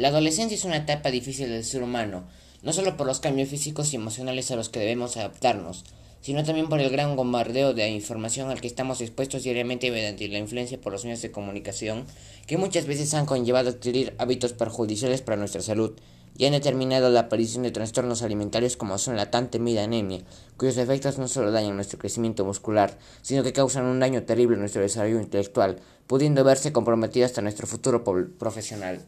La adolescencia es una etapa difícil del ser humano, no solo por los cambios físicos y emocionales a los que debemos adaptarnos, sino también por el gran bombardeo de información al que estamos expuestos diariamente mediante la influencia por los medios de comunicación, que muchas veces han conllevado a adquirir hábitos perjudiciales para nuestra salud y han determinado la aparición de trastornos alimentarios como son la tan temida anemia, cuyos efectos no solo dañan nuestro crecimiento muscular, sino que causan un daño terrible en nuestro desarrollo intelectual, pudiendo verse comprometido hasta nuestro futuro profesional.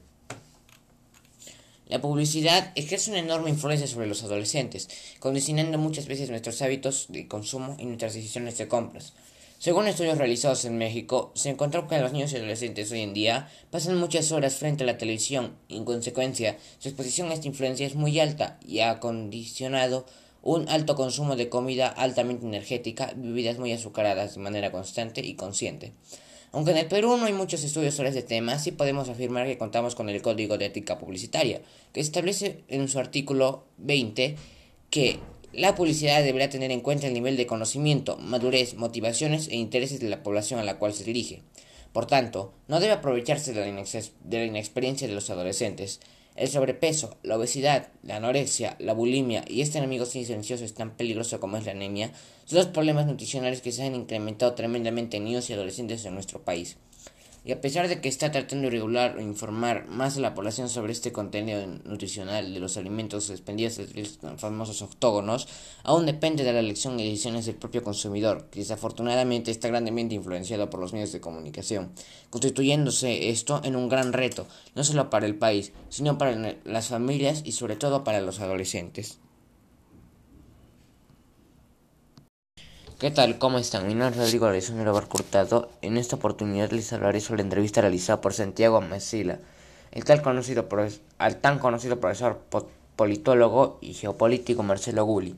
La publicidad ejerce una enorme influencia sobre los adolescentes, condicionando muchas veces nuestros hábitos de consumo y nuestras decisiones de compras. Según estudios realizados en México, se encontró que los niños y adolescentes hoy en día pasan muchas horas frente a la televisión y en consecuencia su exposición a esta influencia es muy alta y ha condicionado un alto consumo de comida altamente energética, bebidas muy azucaradas de manera constante y consciente. Aunque en el Perú no hay muchos estudios sobre este tema, sí podemos afirmar que contamos con el Código de Ética Publicitaria, que establece en su artículo 20 que la publicidad deberá tener en cuenta el nivel de conocimiento, madurez, motivaciones e intereses de la población a la cual se dirige. Por tanto, no debe aprovecharse de la, inexperiencia de los adolescentes, el sobrepeso, la obesidad, la anorexia, la bulimia y este enemigo silencioso es tan peligroso como es la anemia son los problemas nutricionales que se han incrementado tremendamente en niños y adolescentes en nuestro país y a pesar de que está tratando de regular o informar más a la población sobre este contenido nutricional de los alimentos expendidos de los famosos octógonos, aún depende de la elección y decisiones del propio consumidor, que desafortunadamente está grandemente influenciado por los medios de comunicación, constituyéndose esto en un gran reto, no solo para el país, sino para las familias y sobre todo para los adolescentes. ¿Qué tal? ¿Cómo están? Mi nombre es Rodrigo Alessandro Barcurtado. En esta oportunidad les hablaré sobre la entrevista realizada por Santiago Mesila, el tal conocido al tan conocido profesor politólogo y geopolítico Marcelo Gulli.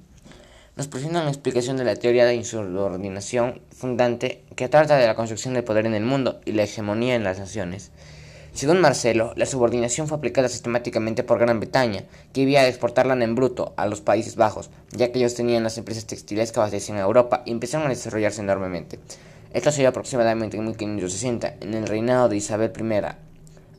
Nos presenta una explicación de la teoría de insubordinación fundante que trata de la construcción del poder en el mundo y la hegemonía en las naciones. Según Marcelo, la subordinación fue aplicada sistemáticamente por Gran Bretaña, que debía exportarla en bruto a los Países Bajos, ya que ellos tenían las empresas textiles que abastecían a Europa y empezaron a desarrollarse enormemente. Esto se dio aproximadamente en 1560, en el reinado de Isabel I.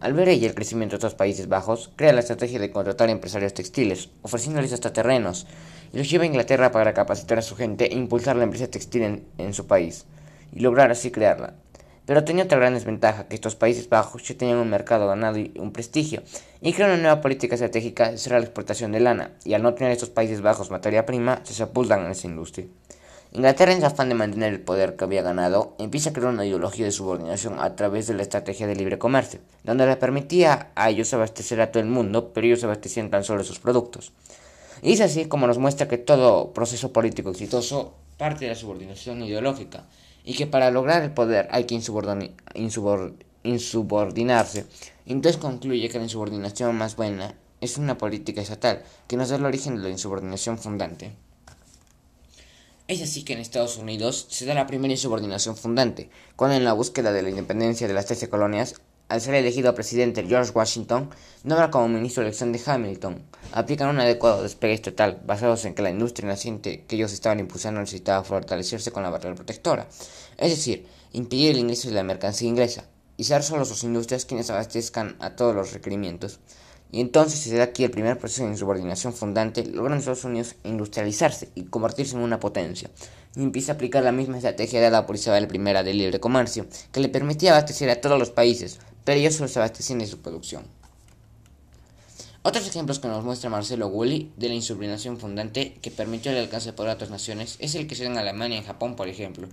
Al ver ella el crecimiento de estos Países Bajos, crea la estrategia de contratar empresarios textiles, ofreciéndoles hasta terrenos, y los lleva a Inglaterra para capacitar a su gente e impulsar la empresa textil en su país, y lograr así crearla. Pero tenía otra gran desventaja, que estos Países Bajos ya tenían un mercado ganado y un prestigio, y creó una nueva política estratégica será la exportación de lana, y al no tener estos Países Bajos materia prima, se sepultan en esa industria. Inglaterra, en su afán de mantener el poder que había ganado, empieza a crear una ideología de subordinación a través de la estrategia de libre comercio, donde le permitía a ellos abastecer a todo el mundo, pero ellos abastecían tan solo sus productos. Y es así como nos muestra que todo proceso político exitoso parte de la subordinación ideológica, y que para lograr el poder hay que insubordinarse. Entonces concluye que la insubordinación más buena es una política estatal que nos da el origen de la insubordinación fundante. Es así que en Estados Unidos se da la primera insubordinación fundante, cuando en la búsqueda de la independencia de las 13 colonias al ser elegido presidente George Washington, nombra como ministro de elección de Hamilton. Aplican un adecuado despegue estatal basados en que la industria naciente que ellos estaban impulsando necesitaba fortalecerse con la barrera protectora, es decir, impedir el ingreso de la mercancía inglesa y ser solo sus industrias quienes abastezcan a todos los requerimientos. Y entonces se da aquí el primer proceso de insubordinación fundante, logran Estados Unidos industrializarse y convertirse en una potencia, y empieza a aplicar la misma estrategia dada por Isabel I de libre comercio, que le permitía abastecer a todos los países, pero ellos solo se abastecían de su producción. Otros ejemplos que nos muestra Marcelo Gulli de la insubordinación fundante que permitió el alcance a otras naciones es el que se da en Alemania y en Japón, por ejemplo.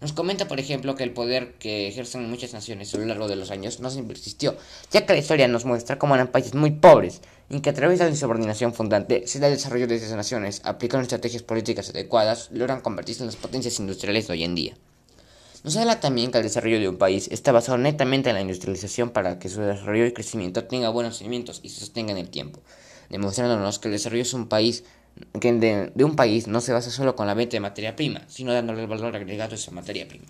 Nos comenta, por ejemplo, que el poder que ejercen muchas naciones a lo largo de los años no siempre existió, ya que la historia nos muestra cómo eran países muy pobres y que a través de la insubordinación fundante se da el desarrollo de esas naciones, aplicando estrategias políticas adecuadas, logran convertirse en las potencias industriales de hoy en día. Nos habla también que el desarrollo de un país está basado netamente en la industrialización para que su desarrollo y crecimiento tenga buenos cimientos y se sostenga en el tiempo, demostrándonos que el desarrollo es un país que de, de, un país no se basa solo con la venta de materia prima, sino dándole el valor agregado a esa materia prima.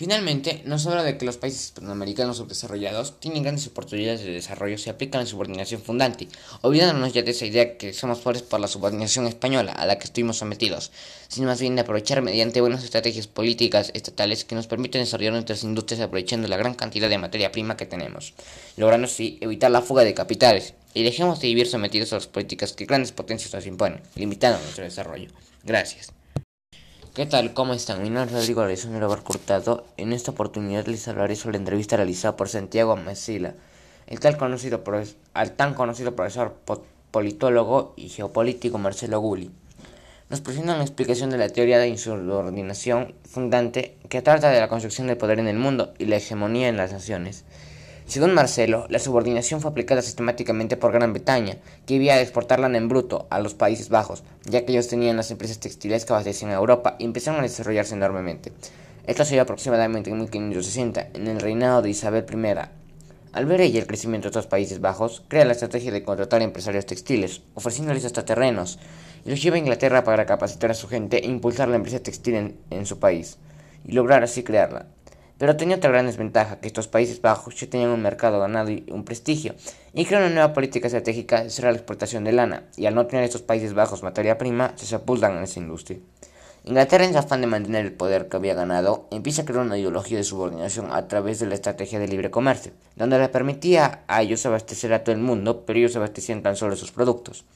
Finalmente, nos habla de que los países hispanoamericanos subdesarrollados tienen grandes oportunidades de desarrollo si aplican la subordinación fundante, olvidándonos ya de esa idea que somos pobres por la subordinación española a la que estuvimos sometidos, sino más bien de aprovechar mediante buenas estrategias políticas estatales que nos permiten desarrollar nuestras industrias aprovechando la gran cantidad de materia prima que tenemos, logrando así evitar la fuga de capitales, y dejemos de vivir sometidos a las políticas que grandes potencias nos imponen, limitando nuestro desarrollo. Gracias. ¿Qué tal? ¿Cómo están? Mi nombre es Rodrigo Alessandro Barcurtado. En esta oportunidad les hablaré sobre la entrevista realizada por Santiago Mesila, el tal conocido al tan conocido profesor politólogo y geopolítico Marcelo Gulli. Nos presenta una explicación de la teoría de insubordinación fundante que trata de la construcción del poder en el mundo y la hegemonía en las naciones. Según Marcelo, la subordinación fue aplicada sistemáticamente por Gran Bretaña, que iba a exportar lana en bruto a los Países Bajos, ya que ellos tenían las empresas textiles que abastecían a Europa y empezaron a desarrollarse enormemente. Esto se dio aproximadamente en 1560, en el reinado de Isabel I. Al ver ella el crecimiento de estos Países Bajos, crea la estrategia de contratar empresarios textiles, ofreciéndoles hasta terrenos, y los lleva a Inglaterra para capacitar a su gente e impulsar la empresa textil en su país, y lograr así crearla. Pero tenía otra gran desventaja, que estos Países Bajos ya tenían un mercado ganado y un prestigio, y creó una nueva política estratégica cerrar la exportación de lana, y al no tener estos Países Bajos materia prima, se sepultan en esa industria. Inglaterra, en su afán de mantener el poder que había ganado, empieza a crear una ideología de subordinación a través de la estrategia de libre comercio, donde le permitía a ellos abastecer a todo el mundo, pero ellos abastecían tan solo sus productos.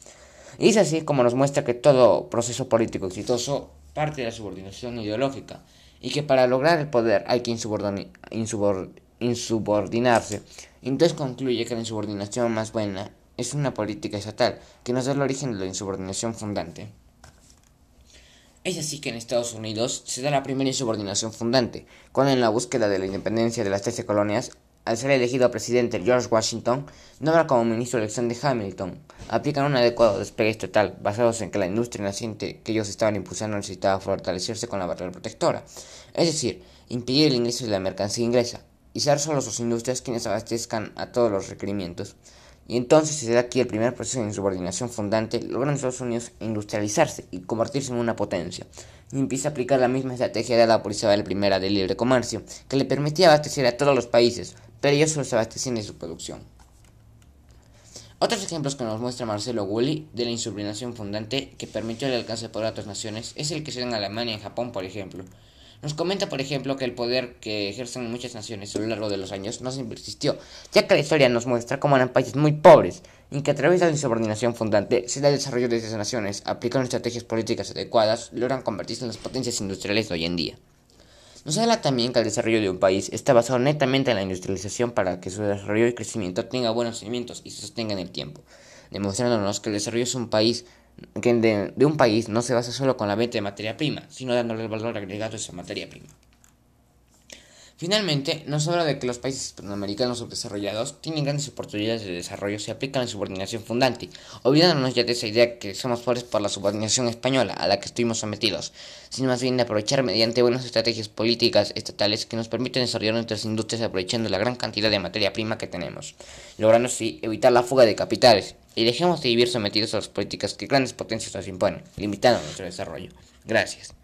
Y es así como nos muestra que todo proceso político exitoso parte de la subordinación ideológica, y que para lograr el poder hay que insubordinarse. Entonces concluye que la insubordinación más buena es una política estatal que nos da el origen de la insubordinación fundante. Es así que en Estados Unidos se da la primera insubordinación fundante, cuando en la búsqueda de la independencia de las 13 colonias al ser elegido presidente George Washington, nombra como ministro Alexander Hamilton. Aplican un adecuado despegue estatal, basados en que la industria naciente que ellos estaban impulsando necesitaba fortalecerse con la barrera protectora, es decir, impedir el ingreso de la mercancía inglesa, y ser solo sus industrias quienes abastezcan a todos los requerimientos. Y entonces se da aquí el primer proceso de insubordinación fundante, logran Estados Unidos industrializarse y convertirse en una potencia, y empieza a aplicar la misma estrategia dada por Isabel I del libre comercio, que le permitía abastecer a todos los países, pero ellos solo se de su producción. Otros ejemplos que nos muestra Marcelo Gulli de la insubordinación fundante que permitió el alcance de poder otras naciones es el que se da en Alemania y en Japón, por ejemplo. Nos comenta, por ejemplo, que el poder que ejercen muchas naciones a lo largo de los años no siempre existió, ya que la historia nos muestra cómo eran países muy pobres y que a través de la insubordinación fundante se da el desarrollo de esas naciones, aplicando estrategias políticas adecuadas, logran convertirse en las potencias industriales de hoy en día. Nos habla también que el desarrollo de un país está basado netamente en la industrialización para que su desarrollo y crecimiento tenga buenos cimientos y se sostenga en el tiempo, demostrándonos que el desarrollo es un país que de, de un país no se basa solo con la venta de materia prima, sino dándole el valor agregado a esa materia prima. Finalmente, nos habla de que los países hispanoamericanos subdesarrollados tienen grandes oportunidades de desarrollo si aplican la subordinación fundante, olvidándonos ya de esa idea que somos pobres por la subordinación española a la que estuvimos sometidos, sino más bien de aprovechar mediante buenas estrategias políticas estatales que nos permiten desarrollar nuestras industrias aprovechando la gran cantidad de materia prima que tenemos, logrando así evitar la fuga de capitales, y dejemos de vivir sometidos a las políticas que grandes potencias nos imponen, limitando nuestro desarrollo. Gracias.